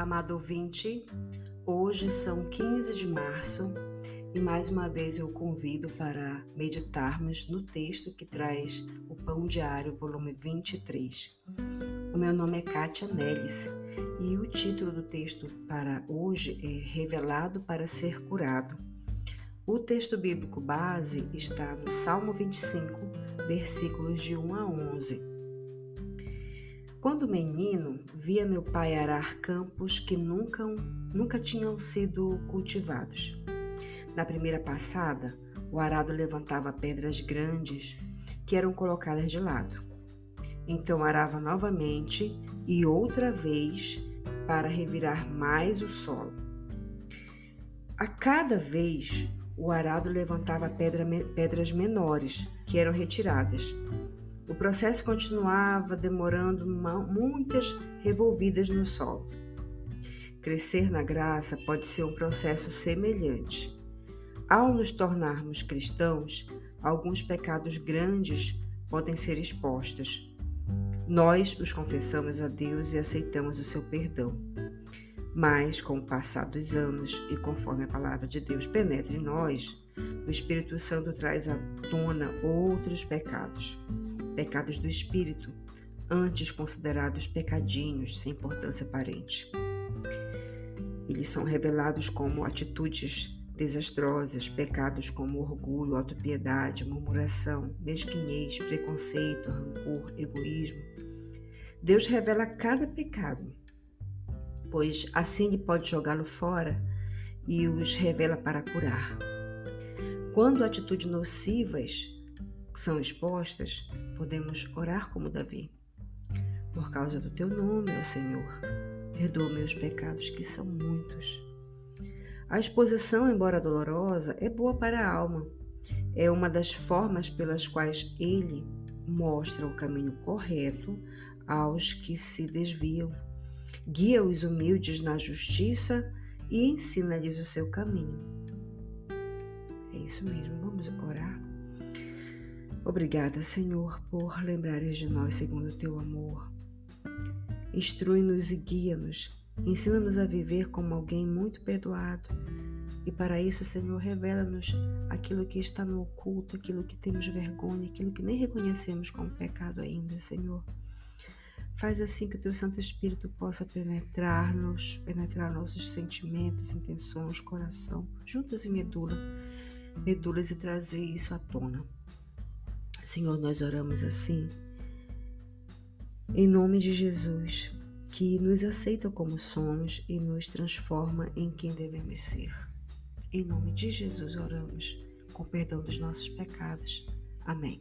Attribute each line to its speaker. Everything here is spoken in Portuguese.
Speaker 1: amado ouvinte. Hoje são 15 de março e mais uma vez eu convido para meditarmos no texto que traz o Pão Diário, volume 23. O meu nome é Kátia Nelis e o título do texto para hoje é Revelado para Ser Curado. O texto bíblico base está no Salmo 25, versículos de 1 a 11. Quando menino, via meu pai arar campos que nunca, nunca tinham sido cultivados. Na primeira passada, o arado levantava pedras grandes que eram colocadas de lado. Então arava novamente e outra vez para revirar mais o solo. A cada vez, o arado levantava pedra, pedras menores que eram retiradas. O processo continuava demorando muitas revolvidas no solo. Crescer na graça pode ser um processo semelhante. Ao nos tornarmos cristãos, alguns pecados grandes podem ser expostos. Nós os confessamos a Deus e aceitamos o seu perdão. Mas, com o passar dos anos e conforme a palavra de Deus penetra em nós, o Espírito Santo traz à tona outros pecados, pecados do espírito, antes considerados pecadinhos sem importância aparente. Eles são revelados como atitudes desastrosas, pecados como orgulho, autopiedade, murmuração, mesquinhez, preconceito, rancor, egoísmo. Deus revela cada pecado, pois assim ele pode jogá-lo fora e os revela para curar. Quando atitudes nocivas são expostas, podemos orar como Davi. Por causa do teu nome, ó Senhor, perdoa meus pecados, que são muitos. A exposição, embora dolorosa, é boa para a alma. É uma das formas pelas quais ele mostra o caminho correto aos que se desviam, guia os humildes na justiça e ensina-lhes o seu caminho. É isso mesmo, vamos orar. Obrigada, Senhor, por lembrares de nós segundo o teu amor. Instrui-nos e guia-nos Ensina-nos a viver como alguém muito perdoado. E para isso, Senhor, revela-nos aquilo que está no oculto, aquilo que temos vergonha, aquilo que nem reconhecemos como pecado ainda, Senhor. Faz assim que o Teu Santo Espírito possa penetrar-nos, penetrar nossos sentimentos, intenções, coração, juntas e medula, medulas e trazer isso à tona. Senhor, nós oramos assim, em nome de Jesus que nos aceita como somos e nos transforma em quem devemos ser. Em nome de Jesus oramos, com perdão dos nossos pecados. Amém.